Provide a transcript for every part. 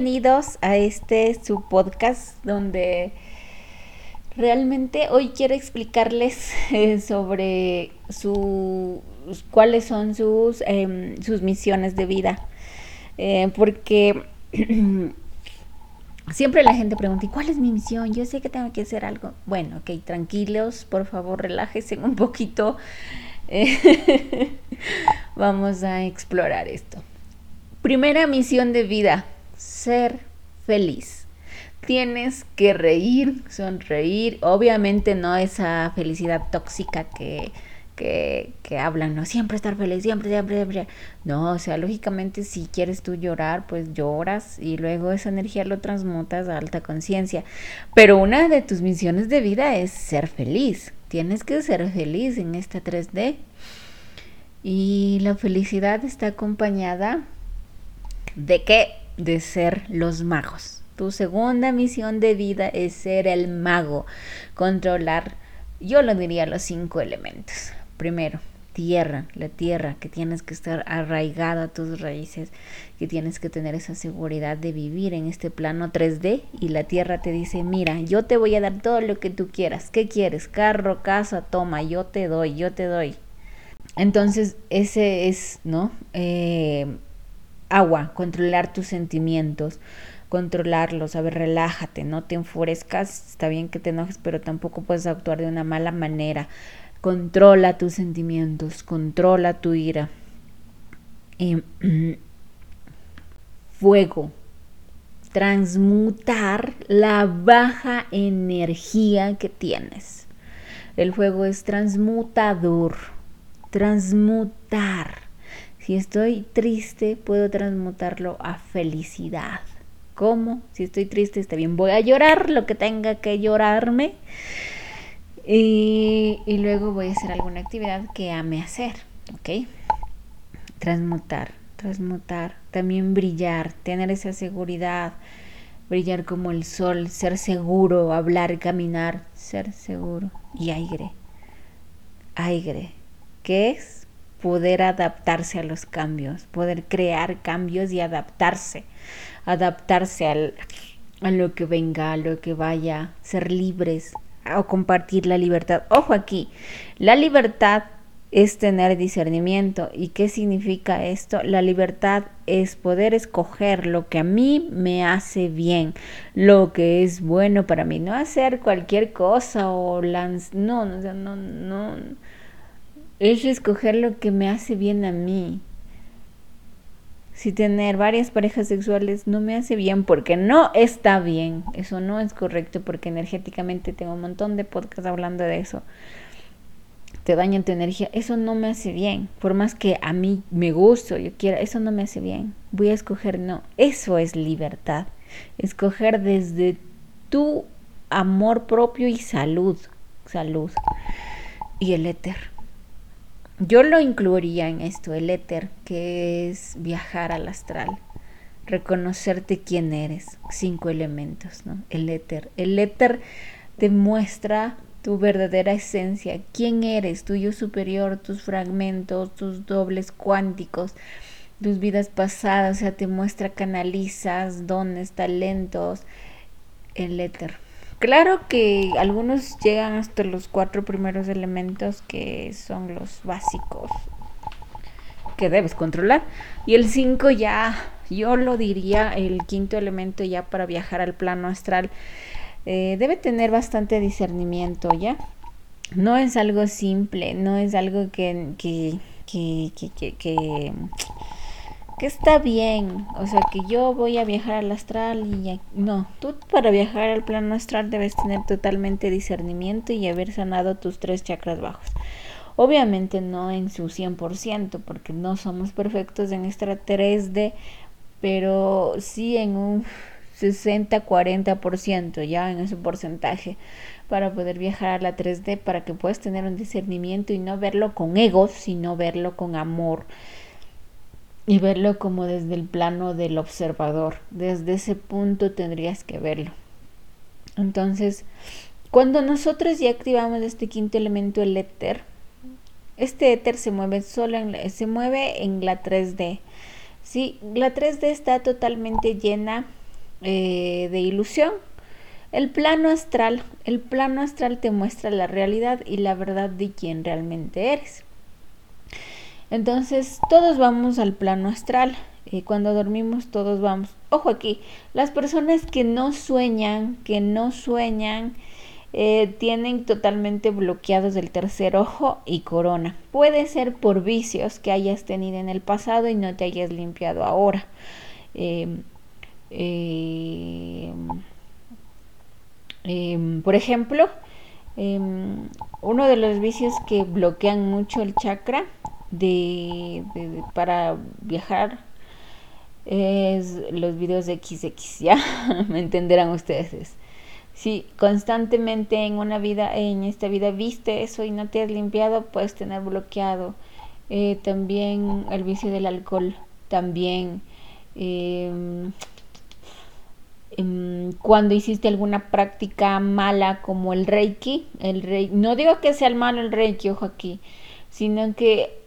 Bienvenidos a este su podcast donde realmente hoy quiero explicarles eh, sobre su, cuáles son sus, em, sus misiones de vida. Eh, porque siempre la gente pregunta, ¿y cuál es mi misión? Yo sé que tengo que hacer algo. Bueno, ok, tranquilos, por favor, relájense un poquito. vamos a explorar esto. Primera misión de vida ser feliz. Tienes que reír, sonreír, obviamente no esa felicidad tóxica que, que, que, hablan, no siempre estar feliz, siempre, siempre, siempre. No, o sea, lógicamente si quieres tú llorar, pues lloras y luego esa energía lo transmutas a alta conciencia. Pero una de tus misiones de vida es ser feliz. Tienes que ser feliz en esta 3D. Y la felicidad está acompañada de qué? De ser los magos. Tu segunda misión de vida es ser el mago, controlar, yo lo diría, los cinco elementos. Primero, tierra, la tierra, que tienes que estar arraigada a tus raíces, que tienes que tener esa seguridad de vivir en este plano 3D y la tierra te dice, mira, yo te voy a dar todo lo que tú quieras. ¿Qué quieres? Carro, casa, toma, yo te doy, yo te doy. Entonces, ese es, ¿no? Eh, agua, controlar tus sentimientos, controlarlos, a ver, relájate, no te enfurezcas, está bien que te enojes, pero tampoco puedes actuar de una mala manera. Controla tus sentimientos, controla tu ira. fuego, transmutar la baja energía que tienes. El fuego es transmutador, transmutar si estoy triste, puedo transmutarlo a felicidad. ¿Cómo? Si estoy triste, está bien. Voy a llorar lo que tenga que llorarme. Y, y luego voy a hacer alguna actividad que ame hacer. ¿Ok? Transmutar, transmutar. También brillar, tener esa seguridad. Brillar como el sol, ser seguro, hablar, caminar, ser seguro. Y aire. Aire. ¿Qué es? Poder adaptarse a los cambios, poder crear cambios y adaptarse, adaptarse al, a lo que venga, a lo que vaya, ser libres o compartir la libertad. Ojo aquí, la libertad es tener discernimiento. ¿Y qué significa esto? La libertad es poder escoger lo que a mí me hace bien, lo que es bueno para mí, no hacer cualquier cosa o lanz... no, no, no, no es escoger lo que me hace bien a mí. Si tener varias parejas sexuales no me hace bien porque no está bien, eso no es correcto porque energéticamente tengo un montón de podcasts hablando de eso. Te dañan tu energía, eso no me hace bien. Por más que a mí me guste, yo quiera, eso no me hace bien. Voy a escoger no, eso es libertad. Escoger desde tu amor propio y salud, salud y el éter yo lo incluiría en esto, el éter, que es viajar al astral, reconocerte quién eres, cinco elementos, ¿no? El éter. El éter te muestra tu verdadera esencia, quién eres, tuyo superior, tus fragmentos, tus dobles cuánticos, tus vidas pasadas, o sea, te muestra, canalizas, dones, talentos, el éter. Claro que algunos llegan hasta los cuatro primeros elementos que son los básicos que debes controlar. Y el cinco ya, yo lo diría, el quinto elemento ya para viajar al plano astral, eh, debe tener bastante discernimiento, ¿ya? No es algo simple, no es algo que, que, que, que, que está bien, o sea, que yo voy a viajar al astral y no, tú para viajar al plano astral debes tener totalmente discernimiento y haber sanado tus tres chakras bajos. Obviamente no en su 100%, porque no somos perfectos en esta 3D, pero sí en un 60-40%, ya en ese porcentaje, para poder viajar a la 3D, para que puedas tener un discernimiento y no verlo con egos, sino verlo con amor y verlo como desde el plano del observador. Desde ese punto tendrías que verlo. Entonces, cuando nosotros ya activamos este quinto elemento, el éter, este éter se mueve solo en, se mueve en la 3D. Sí, la 3D está totalmente llena eh, de ilusión. El plano astral, el plano astral te muestra la realidad y la verdad de quién realmente eres. Entonces, todos vamos al plano astral. cuando dormimos, todos vamos. Ojo aquí, las personas que no sueñan, que no sueñan, eh, tienen totalmente bloqueados el tercer ojo y corona. Puede ser por vicios que hayas tenido en el pasado y no te hayas limpiado ahora. Em, em, em, por ejemplo, uno de los vicios que bloquean mucho el chakra de, para viajar es los videos de XX, ya me entenderán ustedes. Si constantemente en una vida, en esta vida viste eso y no te has limpiado, puedes tener bloqueado. Eh, también el vicio del alcohol, también em, em, cuando hiciste alguna práctica mala como el reiki, el reiki, no digo que sea el malo el reiki, ojo aquí, sino que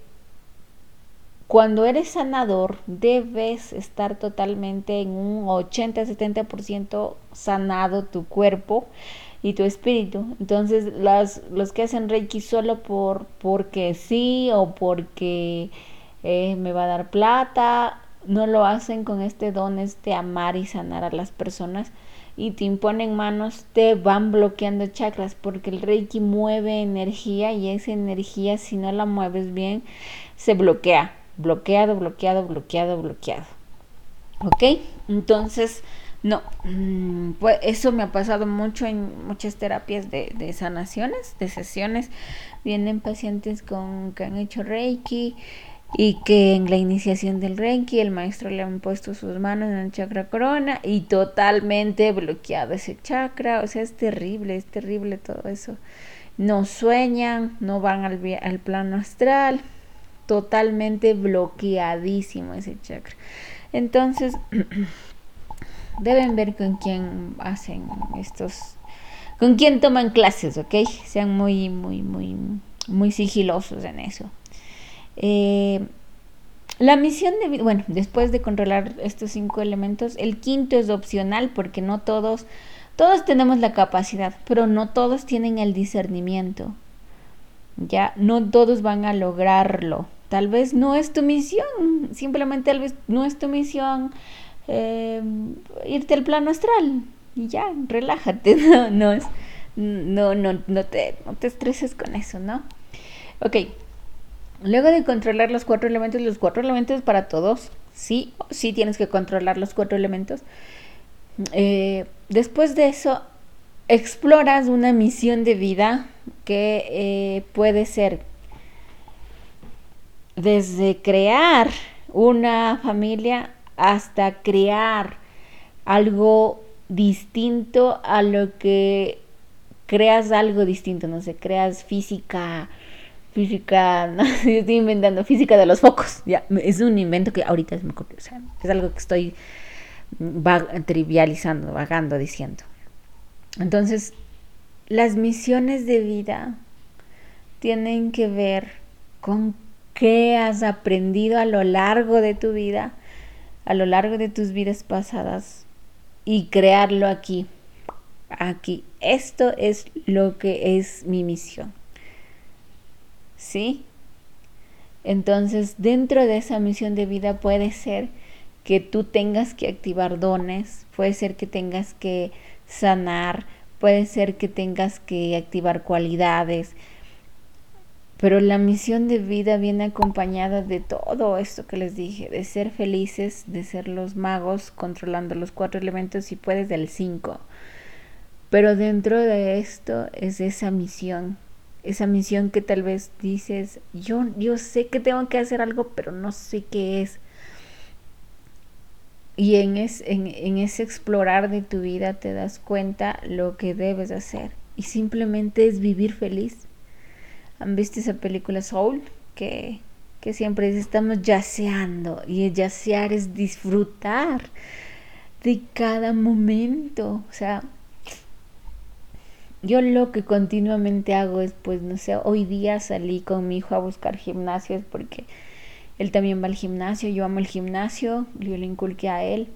cuando eres sanador, debes estar totalmente en un 80-70% sanado tu cuerpo y tu espíritu. Entonces, las, los que hacen Reiki solo por porque sí o porque eh, me va a dar plata, no lo hacen con este don, este amar y sanar a las personas y te imponen manos, te van bloqueando chakras porque el Reiki mueve energía y esa energía si no la mueves bien se bloquea bloqueado, bloqueado, bloqueado, bloqueado. ¿Ok? Entonces, no, mm, pues eso me ha pasado mucho en muchas terapias de, sanaciones, de sesiones. Vienen pacientes con que han hecho Reiki y que en la iniciación del Reiki el maestro le han puesto sus manos en el chakra corona y totalmente bloqueado ese chakra. O sea, es terrible, es terrible todo eso. No sueñan, no van al, al plano astral totalmente bloqueadísimo ese chakra. Entonces, deben ver con quién hacen estos, con quién toman clases, ¿ok? Sean muy, muy, muy, muy sigilosos en eso. Eh, la misión de bueno, después de controlar estos cinco elementos, el quinto es opcional porque no todos, todos tenemos la capacidad, pero no todos tienen el discernimiento. Ya, no todos van a lograrlo. Tal vez no es tu misión, simplemente tal vez no es tu misión em, irte al plano astral y ya, relájate, no, no, no, no, te, no te estreses con eso, ¿no? Ok, luego de controlar los cuatro elementos, los cuatro elementos para todos, sí, sí tienes que controlar los cuatro elementos. Eh, después de eso, exploras una misión de vida que eh, puede ser desde crear una familia hasta crear algo distinto a lo que creas algo distinto, no sé, creas física, física, no sé, estoy inventando física de los focos, ya, es un invento que ahorita es, o sea, es algo que estoy trivializando, vagando, diciendo. Entonces, las misiones de vida tienen que ver con qué has aprendido a lo largo de tu vida, a lo largo de tus vidas pasadas y crearlo aquí, aquí. Esto es lo que es mi misión. ¿Sí? Entonces, dentro de esa misión de vida puede ser que tú tengas que activar dones, puede ser que tengas que sanar, puede ser que tengas que activar cualidades, pero la misión de vida viene acompañada de todo esto que les dije, de ser felices, de ser los magos controlando los cuatro elementos y puedes del cinco. Pero dentro de esto es esa misión, esa misión que tal vez dices, yo, yo sé que tengo que hacer algo, pero no sé qué es. Y en, en, ese explorar de tu vida te das cuenta lo que debes hacer. Y simplemente es vivir feliz. ¿Han visto esa película Soul? Que, que siempre estamos yaceando. Y yacear es disfrutar de cada momento. O sea, yo lo que continuamente hago es, pues, no sé, hoy día salí con mi hijo a buscar gimnasios porque él también va al gimnasio, yo amo el gimnasio, yo le inculqué a él.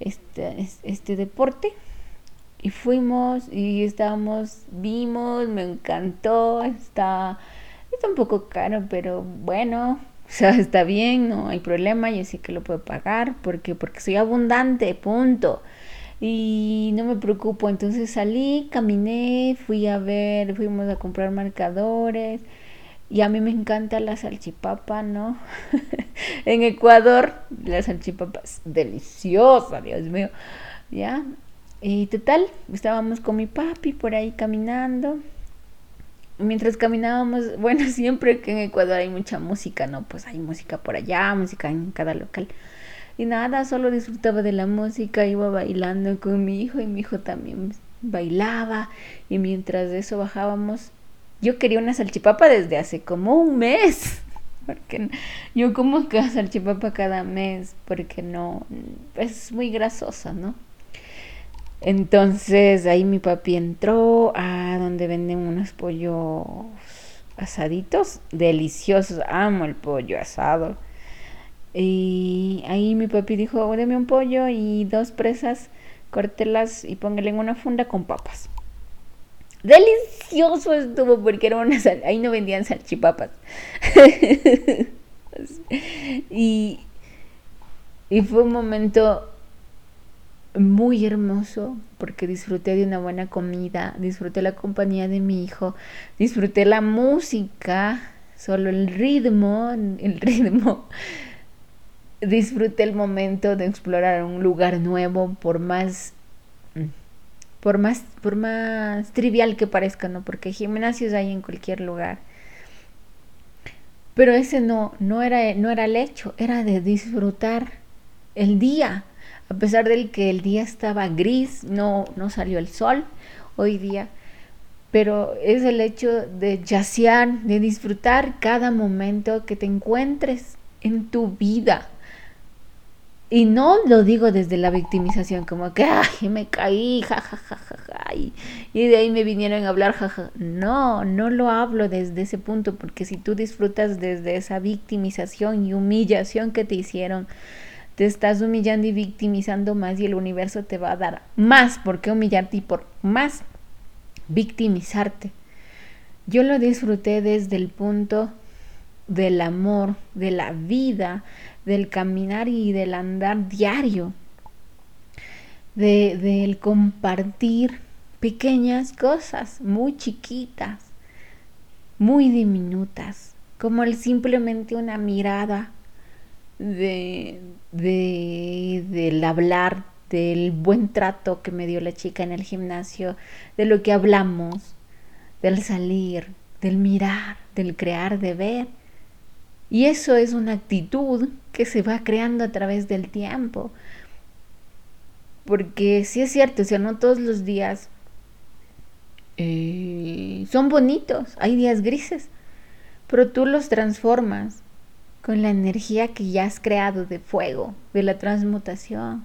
este, este deporte. Y fuimos y estábamos, vimos, me encantó, está, está un poco caro, pero bueno, o sea, está bien, no hay problema, yo sí que lo puedo pagar, porque porque soy abundante, punto. Y no me preocupo, entonces salí, caminé, fui a ver, fuimos a comprar marcadores. Y a mí me encanta la salchipapa, ¿no? en Ecuador, la salchipapa es deliciosa, Dios mío. ¿Ya? Y total, estábamos con mi papi por ahí caminando mientras caminábamos, bueno, siempre que en Ecuador hay mucha música, ¿no? Pues hay música por allá, música en cada local. Y nada, solo disfrutaba de la música, iba bailando con mi hijo y mi hijo también bailaba. Y mientras de eso bajábamos, yo quería una salchipapa desde hace como un mes. Porque yo como salchipapa cada mes, porque no, es muy grasosa, ¿no? Entonces ahí mi papi entró a donde venden unos pollos asaditos, deliciosos, amo el pollo asado. Y ahí mi papi dijo, deme un pollo y dos presas, córtelas y póngale en una funda con papas. Delicioso estuvo porque era una sal ahí no vendían salchipapas. y, y fue un momento muy hermoso porque disfruté de una buena comida, disfruté la compañía de mi hijo, disfruté la música, solo el ritmo, el ritmo. Disfruté el momento de explorar un lugar nuevo por más por más por más trivial que parezca, ¿no? Porque gimnasios hay en cualquier lugar. Pero ese no no era no era el hecho, era de disfrutar el día a pesar del que el día estaba gris, no, no salió el sol hoy día, pero es el hecho de yacear, de disfrutar cada momento que te encuentres en tu vida. Y no lo digo desde la victimización, como que, ay, me caí, jajajaja, y, y de ahí me vinieron a hablar, jaja. No, no lo hablo desde ese punto, porque si tú disfrutas desde esa victimización y humillación que te hicieron, te estás humillando y victimizando más y el universo te va a dar más por qué humillarte y por más victimizarte. Yo lo disfruté desde el punto del amor, de la vida, del caminar y del andar diario, de, del compartir pequeñas cosas muy chiquitas, muy diminutas, como el simplemente una mirada, de, de, del hablar, del buen trato que me dio la chica en el gimnasio, de lo que hablamos, del salir, del mirar, del crear, de ver. Y eso es una actitud que se va creando a través del tiempo. Porque sí es cierto, o sea, no todos los días eh, son bonitos, hay días grises, pero tú los transformas con la energía que ya has creado de fuego, de la transmutación.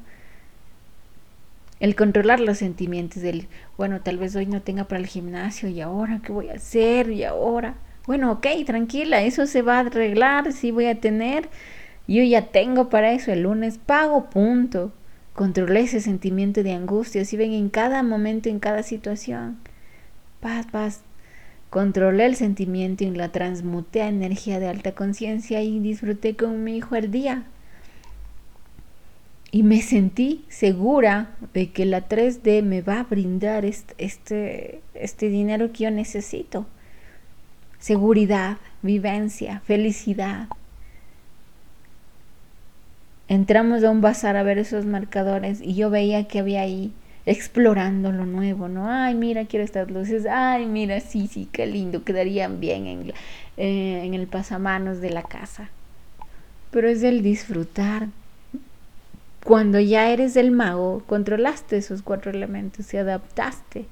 El controlar los sentimientos del, bueno, tal vez hoy no tenga para el gimnasio y ahora, ¿qué voy a hacer? Y ahora, bueno, ok, tranquila, eso se va a arreglar, sí voy a tener, yo ya tengo para eso, el lunes pago, punto. Controlé ese sentimiento de angustia, si ven en cada momento, en cada situación. Paz, paz, Controlé el sentimiento y la transmuté a energía de alta conciencia y disfruté con mi hijo el día. Y me sentí segura de que la 3D me va a brindar este, este, dinero que yo necesito. Seguridad, vivencia, felicidad. Entramos a un bazar a ver esos marcadores y yo veía que había ahí explorando lo nuevo, ¿no? Ay, mira, quiero estas luces, ay, mira, sí, sí, qué lindo, quedarían bien en, eh, en el pasamanos de la casa. Pero es el disfrutar. Cuando ya eres el mago, controlaste esos cuatro elementos y adaptaste.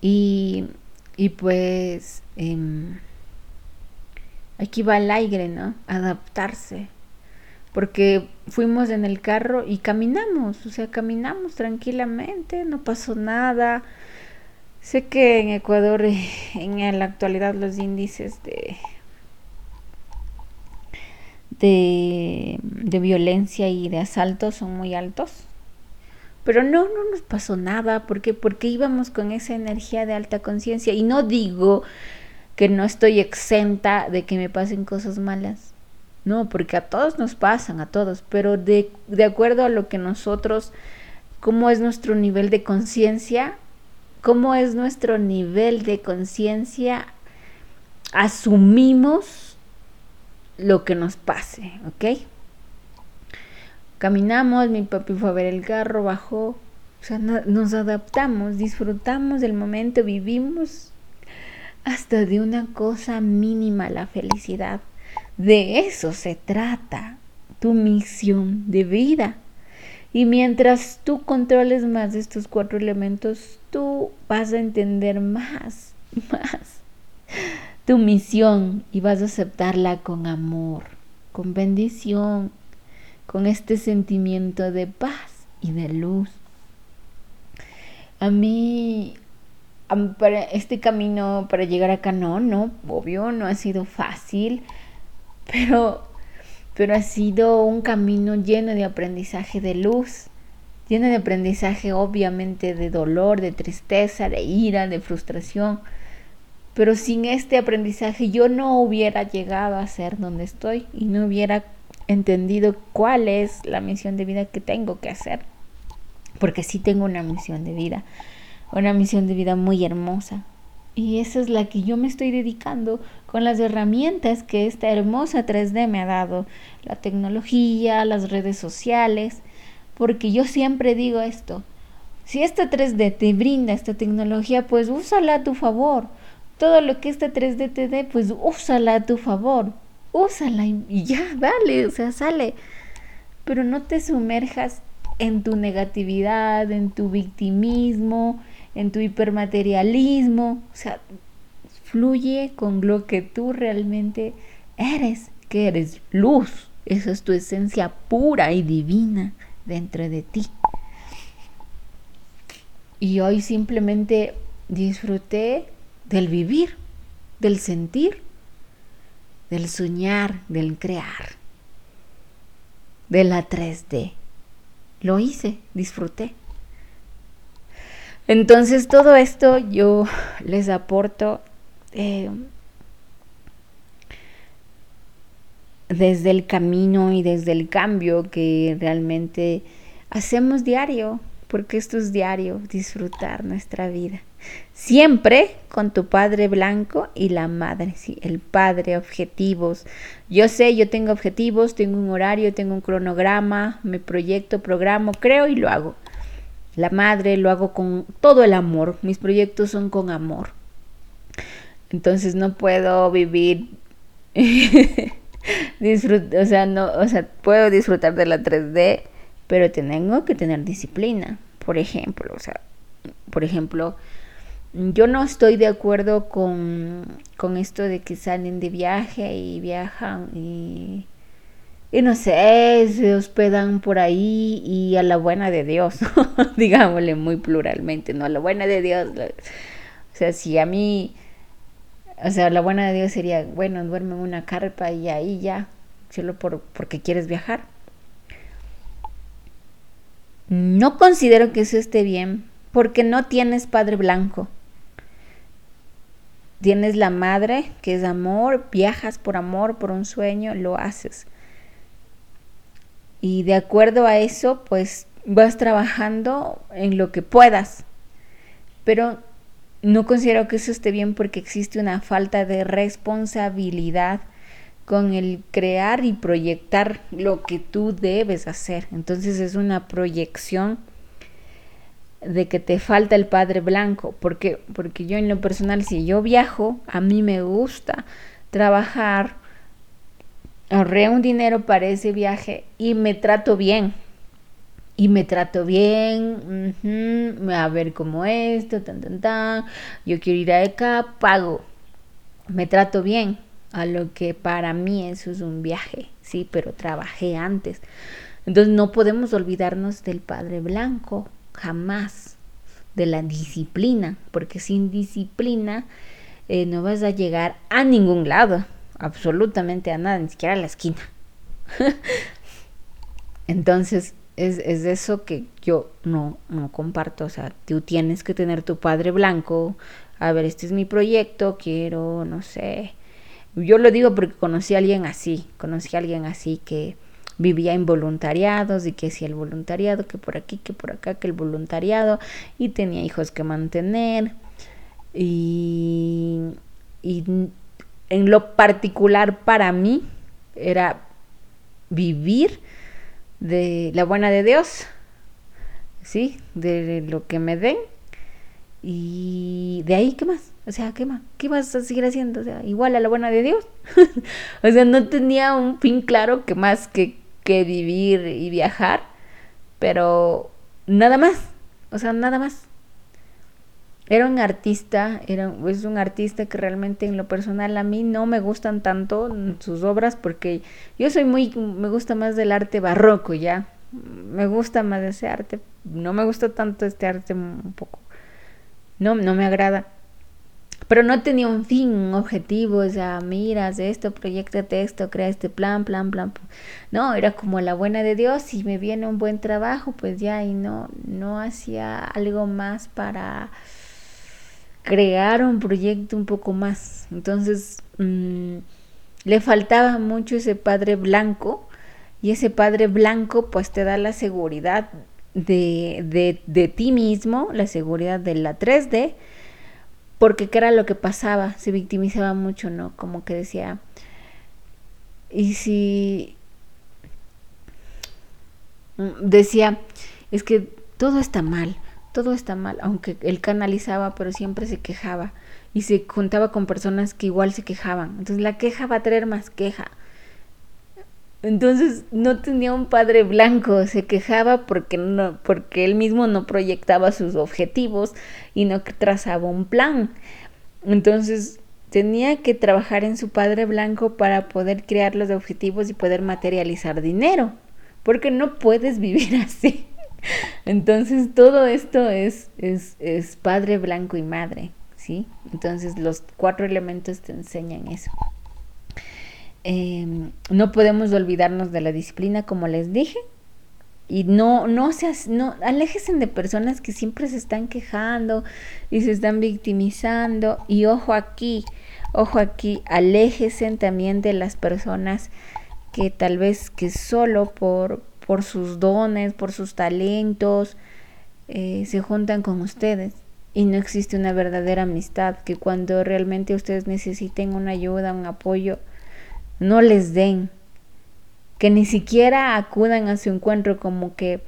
Y, y pues em, aquí va el aire, ¿no? Adaptarse porque fuimos en el carro y caminamos, o sea, caminamos tranquilamente, no pasó nada. Sé que en Ecuador en la actualidad los índices de de, violencia y de asalto son muy altos. Pero no, no nos pasó nada, porque íbamos con esa energía de alta conciencia y no digo que no estoy exenta de que me pasen cosas malas. No, porque a todos nos pasan, a todos, pero de, de acuerdo a lo que nosotros, cómo es nuestro nivel de conciencia, cómo es nuestro nivel de conciencia, asumimos lo que nos pase, ¿ok? Caminamos, mi papi fue a ver el carro, bajó, o sea, nos adaptamos, disfrutamos del momento, vivimos hasta de una cosa mínima la felicidad. De eso se trata tu misión de vida. Y mientras tú controles más estos cuatro elementos, tú vas a entender más, más tu misión y vas a aceptarla con amor, con bendición, con este sentimiento de paz y de luz. A mí este camino para llegar acá no, no, obvio, no ha sido fácil, pero, pero ha sido un camino lleno de aprendizaje de luz, lleno de aprendizaje obviamente de dolor, de tristeza, de ira, de frustración, pero sin este aprendizaje yo no hubiera llegado a ser donde estoy y no hubiera entendido cuál es la misión de vida que tengo que hacer, porque sí tengo una misión de vida una misión de vida muy hermosa. Y esa es la que yo me estoy dedicando con las herramientas que esta hermosa 3D me ha dado, la tecnología, las redes sociales, porque yo siempre digo esto, si esta 3D te brinda esta tecnología, pues úsala a tu favor. Todo lo que esta 3D te dé, pues úsala a tu favor. Úsala y ya, dale, o sea, sale. Pero no te sumerjas en tu negatividad, en tu victimismo, en tu hipermaterialismo, o sea, fluye con lo que tú realmente eres, que eres luz, esa es tu esencia pura y divina dentro de ti. Y hoy simplemente disfruté del vivir, del sentir, del soñar, del crear, de la 3D. Lo hice, disfruté. Entonces todo esto yo les aporto eh, desde el camino y desde el cambio que realmente hacemos diario, porque esto es diario, disfrutar nuestra vida. Siempre con tu padre blanco y la madre, sí, el padre, objetivos. Yo sé, yo tengo objetivos, tengo un horario, tengo un cronograma, me proyecto, programo, creo y lo hago la madre, lo hago con todo el amor, mis proyectos son con amor. Entonces no puedo vivir o sea, no, o sea, puedo disfrutar de la 3D, pero tengo que tener disciplina, por ejemplo, o sea, por ejemplo, yo no estoy de acuerdo con, con esto de que salen de viaje y viajan y y no sé, se hospedan por ahí y a la buena de Dios, digámosle muy pluralmente, ¿no? A la buena de Dios. O sea, si a mí, o sea, la buena de Dios sería, bueno, duerme en una carpa y ahí ya, solo por, porque quieres viajar. No considero que eso esté bien, porque no tienes padre blanco. Tienes la madre, que es amor, viajas por amor, por un sueño, lo haces. Y de acuerdo a eso, pues vas trabajando en lo que puedas. Pero no considero que eso esté bien porque existe una falta de responsabilidad con el crear y proyectar lo que tú debes hacer. Entonces es una proyección de que te falta el padre blanco, porque porque yo en lo personal si yo viajo, a mí me gusta trabajar ahorré un dinero para ese viaje y me trato bien. Y me trato bien, a ver cómo esto, tan, tan, tan. Yo quiero ir a acá, pago. Me trato bien, a lo que para mí eso es un viaje, sí, pero trabajé antes. Entonces no podemos olvidarnos del Padre Blanco, jamás, de la disciplina, porque sin disciplina eh, no vas a llegar a ningún lado absolutamente a nada, ni siquiera a la esquina. Entonces, es, es, eso que yo no, no comparto. O sea, tú tienes que tener tu padre blanco. A ver, este es mi proyecto, quiero, no sé. Yo lo digo porque conocí a alguien así, conocí a alguien así que vivía en voluntariados y que hacía el voluntariado, que por aquí, que por acá, que el voluntariado, y tenía hijos que mantener. Y, y en lo particular para mí era vivir de la buena de Dios, ¿sí? De lo que me den. Y de ahí, ¿qué más? O sea, ¿qué más? ¿Qué vas a seguir haciendo? Sea, igual a la buena de Dios. o sea, no tenía un fin claro que más que, que vivir y viajar, pero nada más. O sea, nada más. Era un artista, era, es un artista que realmente en lo personal a mí no me gustan tanto sus obras porque yo soy muy, me gusta más del arte barroco ya, me gusta más ese arte, no me gusta tanto este arte un poco, no, no me agrada, pero no tenía un fin, un objetivo, o sea, miras esto, proyectate esto, crea este plan, plan, plan, no, era como la buena de Dios, si me viene un buen trabajo, pues ya, y no, no hacía algo más para crear un proyecto un poco más. Entonces, mm, le faltaba mucho ese padre blanco y ese padre blanco pues te da la seguridad de, de, de ti mismo, la seguridad de la 3D, porque qué era lo que pasaba, se victimizaba mucho, ¿no? Como que decía, y si mm, decía, es que todo está mal, todo está mal, aunque él canalizaba, pero siempre se quejaba y se juntaba con personas que igual se quejaban. Entonces la queja va a traer más queja. Entonces no tenía un padre blanco, se quejaba porque no, porque él mismo no proyectaba sus objetivos y no trazaba un plan. Entonces tenía que trabajar en su padre blanco para poder crear los objetivos y poder materializar dinero, porque no puedes vivir así. Entonces todo esto es, es, es padre, blanco y madre, ¿sí? Entonces los cuatro elementos te enseñan eso. Em, no podemos olvidarnos de la disciplina, como les dije, y no, no seas, no, aléjense de personas que siempre se están quejando y se están victimizando. Y ojo aquí, ojo aquí, aléjense también de las personas que tal vez que solo por, por sus dones, por sus talentos, eh, se juntan con ustedes. Y no existe una verdadera amistad, que cuando realmente ustedes necesiten una ayuda, un apoyo, no les den. Que ni siquiera acudan a su encuentro como que,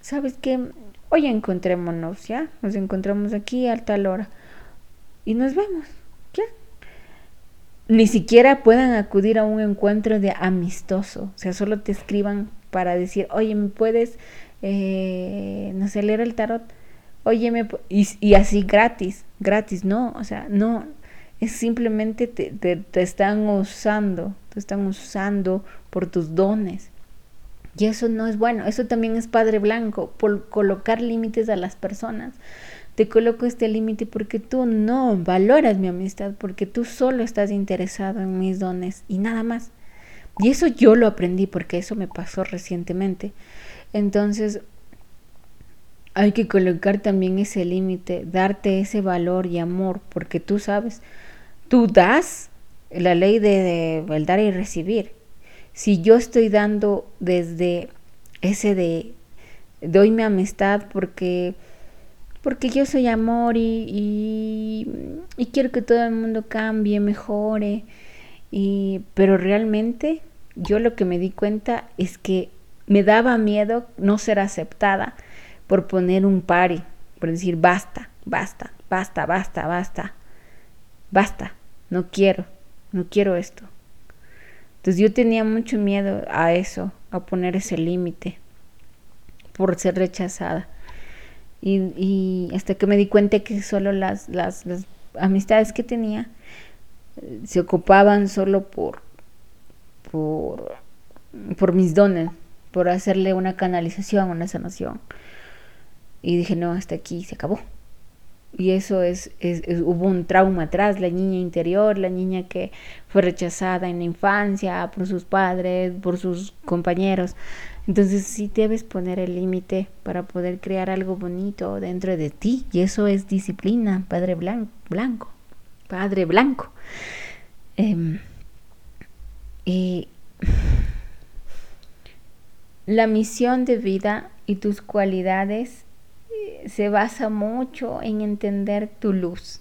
¿sabes qué? Hoy encontrémonos, ¿ya? Nos encontramos aquí a tal hora. Y nos vemos, ¿ya? Ni siquiera puedan acudir a un encuentro de amistoso. O sea, solo te escriban para decir, oye, ¿me puedes, eh, no sé, leer el tarot? Oye, me y, y, así gratis, gratis, no, o sea, no, es simplemente te, te, están usando, te están usando por tus dones. Y eso no es bueno, eso también es Padre Blanco, por colocar límites a las personas. Te coloco este límite porque tú no valoras mi amistad, porque tú solo estás interesado en mis dones y nada más. Y eso yo lo aprendí porque eso me pasó recientemente. Entonces, hay que colocar también ese límite, darte ese valor y amor, porque tú sabes, tú das la ley de, el dar y recibir. Si yo estoy dando desde ese de doy mi amistad porque porque yo soy amor y, y, y quiero que todo el mundo cambie, mejore, y, pero realmente yo lo que me di cuenta es que me daba miedo no ser aceptada por poner un pari, por decir basta, basta, basta, basta, basta, basta, no quiero, no quiero esto. Entonces yo tenía mucho miedo a eso, a poner ese límite por ser rechazada. Y, y, hasta que me di cuenta que solo las, las, las amistades que tenía se ocupaban solo por, por, por mis dones, por hacerle una canalización, una sanación. Y dije, no, hasta aquí se acabó. y eso es, hubo un trauma atrás, la niña interior, la niña que fue rechazada en la infancia por sus padres, por sus compañeros. Entonces sí debes poner el límite para poder crear algo bonito dentro de ti y eso es disciplina, padre blanco padre blanco. Em, y la misión de vida y tus cualidades se basa mucho en entender tu luz,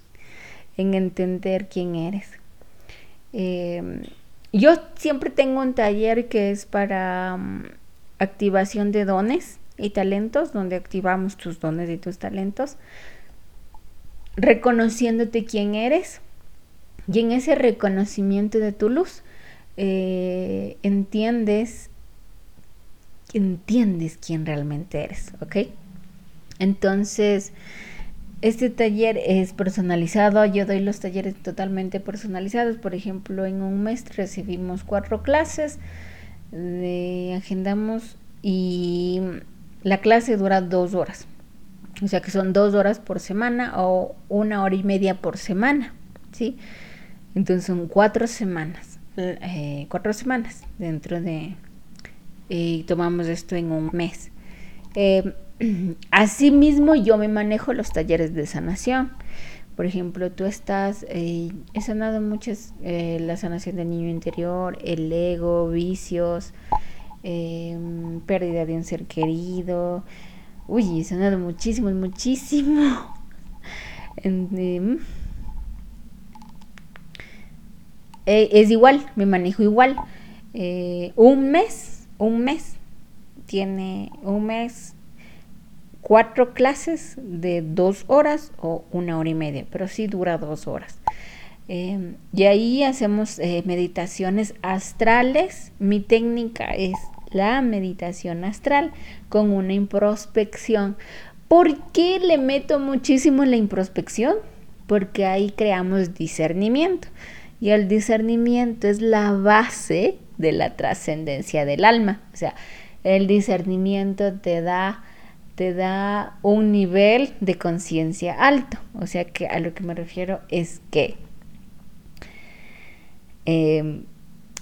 en entender quién eres. Em, yo siempre tengo un taller que es para mm, activación de dones y talentos, donde activamos tus dones y tus talentos, reconociéndote quién eres. Y en ese reconocimiento de tu luz, eh, entiendes, entiendes quién realmente eres, ¿ok? Entonces, este taller es personalizado, yo doy los talleres totalmente personalizados, por ejemplo, en un mes recibimos cuatro clases, de, agendamos y la clase dura dos horas, o sea que son dos horas por semana o una hora y media por semana, ¿sí? Entonces son cuatro semanas, eh, cuatro semanas dentro de, y tomamos esto en un mes. Eh, Asimismo, yo me manejo los talleres de sanación. Por ejemplo, tú estás, eh, he sanado muchas, eh, la sanación del niño interior, el ego, vicios, pérdida de un ser querido. Uy, he sanado muchísimo, muchísimo. Em, eh, es igual, me manejo igual. un mes, un mes, tiene un mes cuatro clases de dos horas o una hora y media, pero sí dura dos horas. Em, y ahí hacemos eh, meditaciones astrales. Mi técnica es la meditación astral con una introspección. ¿Por qué le meto muchísimo en la introspección? Porque ahí creamos discernimiento. Y el discernimiento es la base de la trascendencia del alma. O sea, el discernimiento te da te da un nivel de conciencia alto. O sea que a lo que me refiero es que em,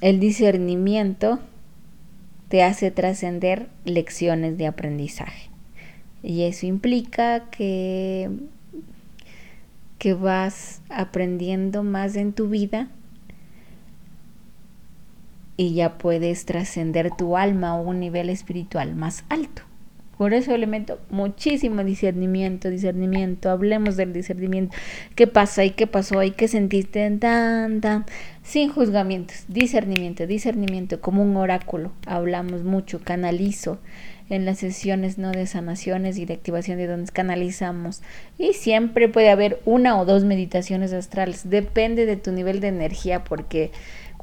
el discernimiento te hace trascender lecciones de aprendizaje. Y eso implica que, que vas aprendiendo más en tu vida y ya puedes trascender tu alma a un nivel espiritual más alto. Por eso le meto muchísimo discernimiento, discernimiento. Hablemos del discernimiento. ¿Qué pasa y qué pasó y qué sentiste? Tan, tan. Sin juzgamientos. Discernimiento, discernimiento, como un oráculo. Hablamos mucho, canalizo en las sesiones no de sanaciones y de activación de dones canalizamos y siempre puede haber una o dos meditaciones astrales depende de tu nivel de energía porque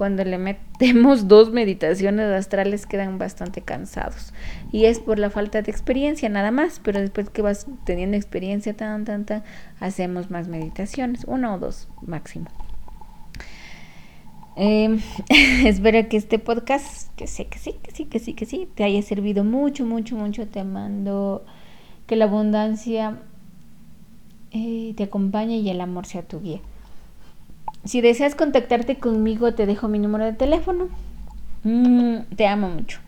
cuando le metemos dos meditaciones astrales quedan bastante cansados. Y es por la falta de experiencia nada más, pero después que vas teniendo experiencia tan, tan, tan, hacemos más meditaciones, una o dos máximo. Em, espero que este podcast, que sé que sí, que sí, que sí, que sí, te haya servido mucho, mucho, mucho. Te mando que la abundancia eh, te acompañe y el amor sea tu guía. Si deseas contactarte conmigo, te dejo mi número de teléfono. Mm, te amo mucho.